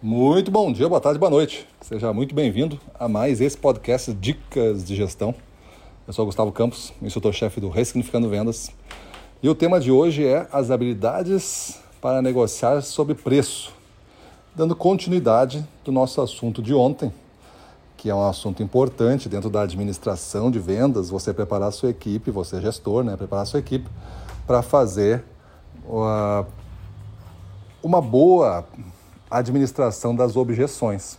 Muito bom dia, boa tarde, boa noite. Seja muito bem-vindo a mais esse podcast Dicas de Gestão. Eu sou Gustavo Campos, instrutor-chefe do Ressignificando Vendas. E o tema de hoje é as habilidades para negociar sobre preço, dando continuidade do nosso assunto de ontem, que é um assunto importante dentro da administração de vendas, você preparar a sua equipe, você gestor, né, preparar a sua equipe para fazer uh, uma boa administração das objeções.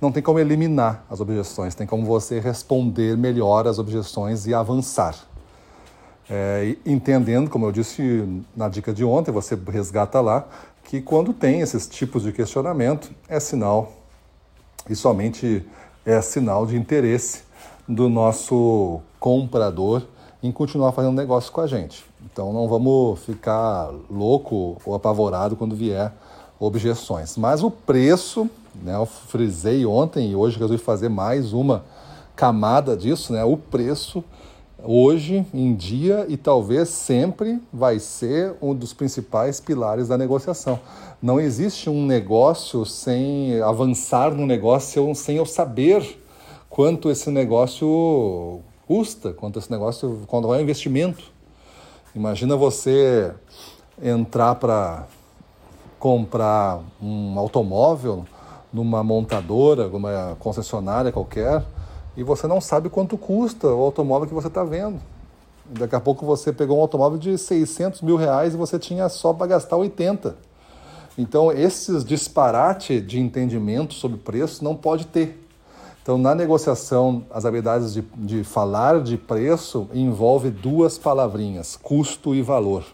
Não tem como eliminar as objeções, tem como você responder melhor às objeções e avançar. É, entendendo, como eu disse na dica de ontem, você resgata lá, que quando tem esses tipos de questionamento, é sinal, e somente é sinal de interesse do nosso comprador em continuar fazendo negócio com a gente. Então não vamos ficar louco ou apavorado quando vier objeções. Mas o preço, né, eu frisei ontem e hoje resolvi fazer mais uma camada disso, né? O preço hoje em dia e talvez sempre vai ser um dos principais pilares da negociação. Não existe um negócio sem avançar no negócio sem eu saber quanto esse negócio custa, quanto esse negócio, quando é um investimento. Imagina você entrar para comprar um automóvel numa montadora, numa concessionária qualquer, e você não sabe quanto custa o automóvel que você está vendo. Daqui a pouco você pegou um automóvel de 600 mil reais e você tinha só para gastar 80. Então, esses disparate de entendimento sobre preço não pode ter. Então, na negociação, as habilidades de, de falar de preço envolve duas palavrinhas, custo e valor.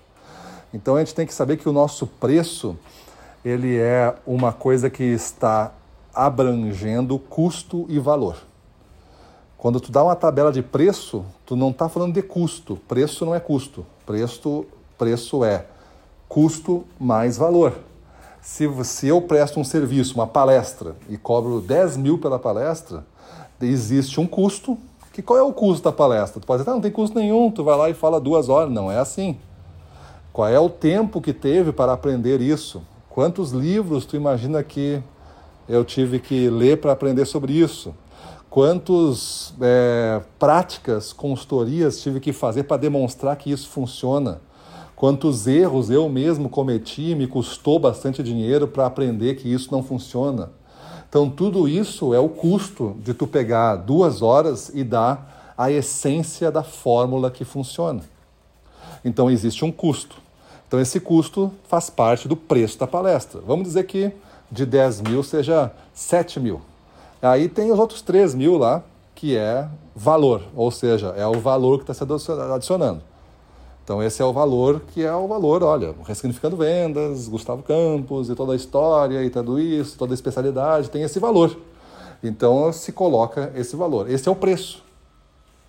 Então, a gente tem que saber que o nosso preço ele é uma coisa que está abrangendo custo e valor. Quando tu dá uma tabela de preço, tu não está falando de custo. Preço não é custo. Preço, preço é custo mais valor. Se, se eu presto um serviço, uma palestra, e cobro 10 mil pela palestra, existe um custo. Que qual é o custo da palestra? Tu pode dizer, ah, não tem custo nenhum, tu vai lá e fala duas horas. Não é assim. Qual é o tempo que teve para aprender isso? Quantos livros tu imagina que eu tive que ler para aprender sobre isso? Quantas é, práticas, consultorias tive que fazer para demonstrar que isso funciona? Quantos erros eu mesmo cometi, me custou bastante dinheiro para aprender que isso não funciona? Então, tudo isso é o custo de tu pegar duas horas e dar a essência da fórmula que funciona. Então, existe um custo. Então, esse custo faz parte do preço da palestra. Vamos dizer que de 10 mil seja 7 mil. Aí tem os outros 3 mil lá, que é valor, ou seja, é o valor que está se adicionando. Então, esse é o valor que é o valor, olha, Ressignificando Vendas, Gustavo Campos e toda a história e tudo isso, toda a especialidade tem esse valor. Então, se coloca esse valor. Esse é o preço.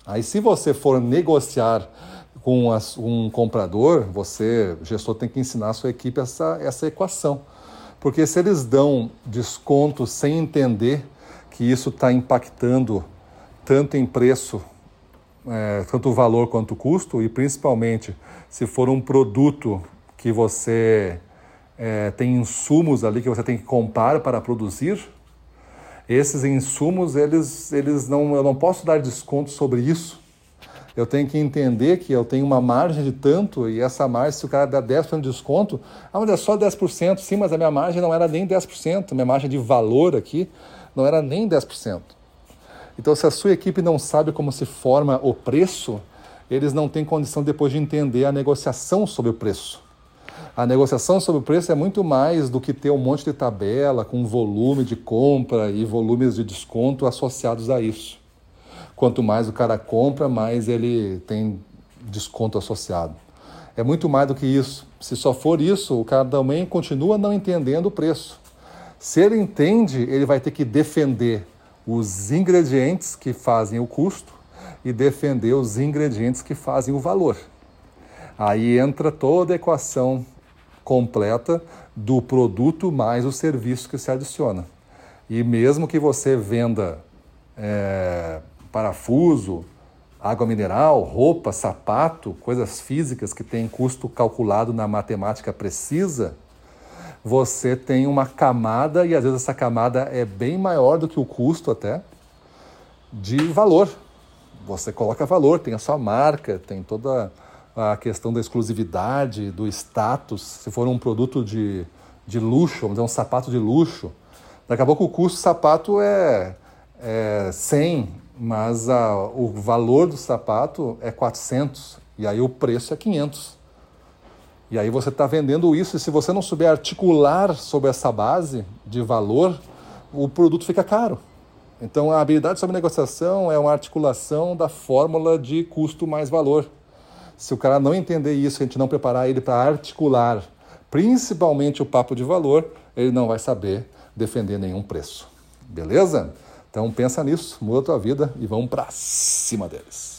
Aí, se você for negociar com um comprador, você, gestor, tem que ensinar a sua equipe essa, essa equação. Porque se eles dão desconto sem entender que isso está impactando tanto em preço, é, tanto o valor quanto o custo, e principalmente se for um produto que você é, tem insumos ali que você tem que comprar para produzir, esses insumos, eles, eles não, eu não posso dar desconto sobre isso, eu tenho que entender que eu tenho uma margem de tanto e essa margem, se o cara dá 10% de desconto, ah, mas é só 10%, sim, mas a minha margem não era nem 10%, minha margem de valor aqui não era nem 10%. Então, se a sua equipe não sabe como se forma o preço, eles não têm condição depois de entender a negociação sobre o preço. A negociação sobre o preço é muito mais do que ter um monte de tabela com volume de compra e volumes de desconto associados a isso. Quanto mais o cara compra, mais ele tem desconto associado. É muito mais do que isso. Se só for isso, o cara também continua não entendendo o preço. Se ele entende, ele vai ter que defender os ingredientes que fazem o custo e defender os ingredientes que fazem o valor. Aí entra toda a equação completa do produto mais o serviço que se adiciona. E mesmo que você venda é, parafuso, água mineral, roupa, sapato, coisas físicas que têm custo calculado na matemática precisa, você tem uma camada, e às vezes essa camada é bem maior do que o custo até, de valor. Você coloca valor, tem a sua marca, tem toda a questão da exclusividade, do status. Se for um produto de, de luxo, vamos dizer, um sapato de luxo, daqui a pouco o custo do sapato é, é 100, mas a, o valor do sapato é 400, e aí o preço é 500. E aí você está vendendo isso, e se você não souber articular sobre essa base de valor, o produto fica caro. Então, a habilidade sobre negociação é uma articulação da fórmula de custo mais valor. Se o cara não entender isso, a gente não preparar ele para articular, principalmente o papo de valor, ele não vai saber defender nenhum preço. Beleza? Então pensa nisso, muda a tua vida e vamos para cima deles.